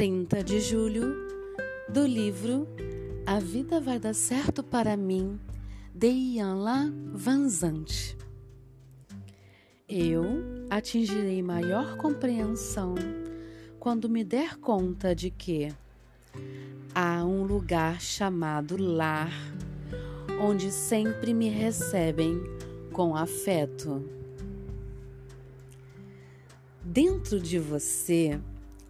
Leitura de julho do livro A Vida Vai Dar Certo para Mim, de Ianla Vanzante. Eu atingirei maior compreensão quando me der conta de que há um lugar chamado lar, onde sempre me recebem com afeto. Dentro de você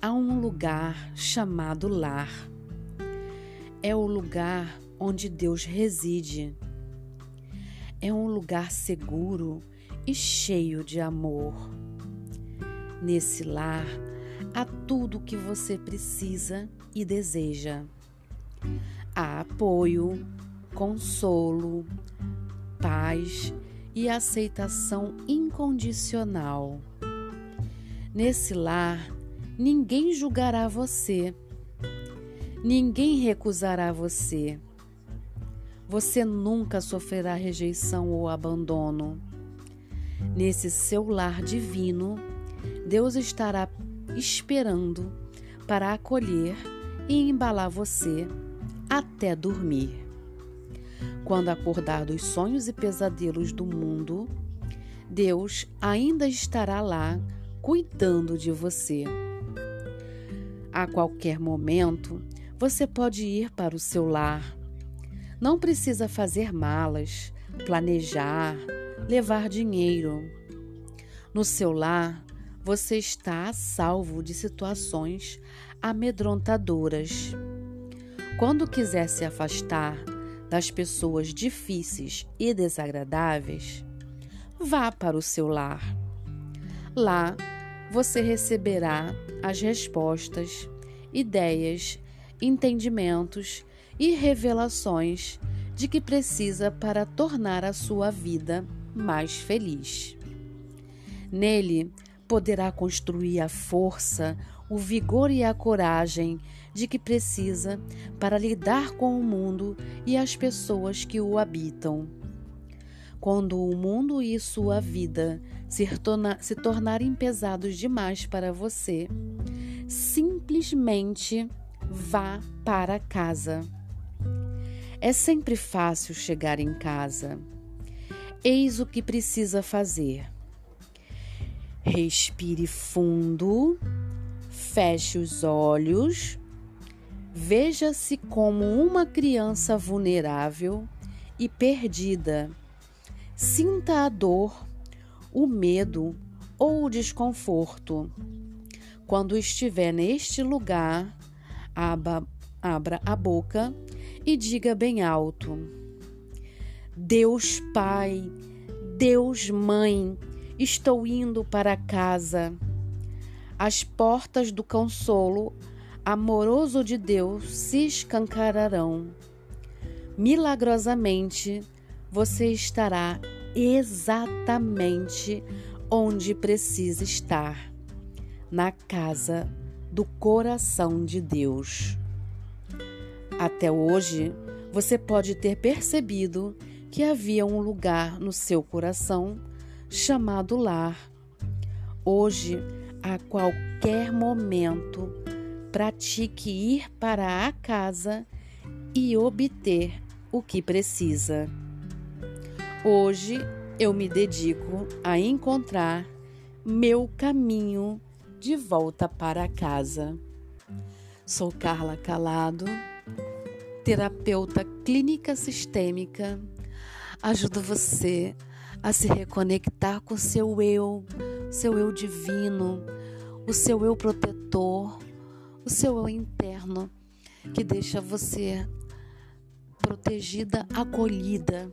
há um lugar chamado lar. É o lugar onde Deus reside. É um lugar seguro e cheio de amor. Nesse lar há tudo o que você precisa e deseja. Há apoio, consolo, paz e aceitação incondicional. Nesse lar, ninguém julgará você, ninguém recusará você. Você nunca sofrerá rejeição ou abandono. Nesse seu lar divino, Deus estará esperando para acolher e embalar você até dormir. Quando acordar dos sonhos e pesadelos do mundo, Deus ainda estará lá cuidando de você. A qualquer momento, você pode ir para o seu lar. Não precisa fazer malas, planejar, levar dinheiro. No seu lar, você está a salvo de situações amedrontadoras. Quando quiser se afastar das pessoas difíceis e desagradáveis, vá para o seu lar. Lá você receberá as respostas, ideias, entendimentos e revelações de que precisa para tornar a sua vida mais feliz. Nele poderá construir a força, o vigor e a coragem de que precisa para lidar com o mundo e as pessoas que o habitam. Quando o mundo e sua vida se, torna, se tornarem pesados demais para você, simplesmente vá para casa. É sempre fácil chegar em casa. Eis o que precisa fazer. Respire fundo, feche os olhos, veja-se como uma criança vulnerável e perdida. Sinta a dor o medo ou o desconforto. Quando estiver neste lugar, aba, abra a boca e diga bem alto: Deus Pai, Deus Mãe, estou indo para casa. As portas do consolo amoroso de Deus se escancararão. Milagrosamente, você estará exatamente onde precisa estar na casa do coração de Deus. Até hoje, você pode ter percebido que havia um lugar no seu coração chamado lar. Hoje, a qualquer momento, pratique ir para a casa e obter o que precisa. Hoje eu me dedico a encontrar meu caminho de volta para casa. Sou Carla Calado, terapeuta clínica sistêmica. Ajudo você a se reconectar com seu eu, seu eu divino, o seu eu protetor, o seu eu interno que deixa você protegida, acolhida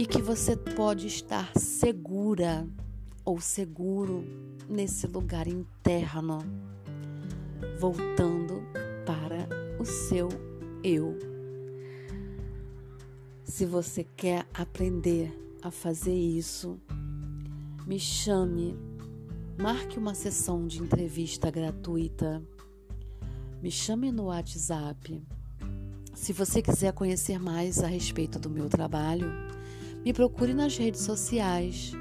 e que você pode estar segura ou seguro nesse lugar interno, voltando para o seu eu. Se você quer aprender a fazer isso, me chame, marque uma sessão de entrevista gratuita, me chame no WhatsApp. Se você quiser conhecer mais a respeito do meu trabalho, me procure nas redes sociais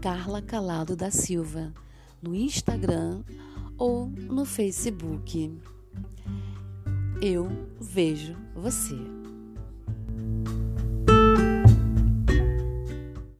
Carla Calado da Silva, no Instagram ou no Facebook. Eu vejo você.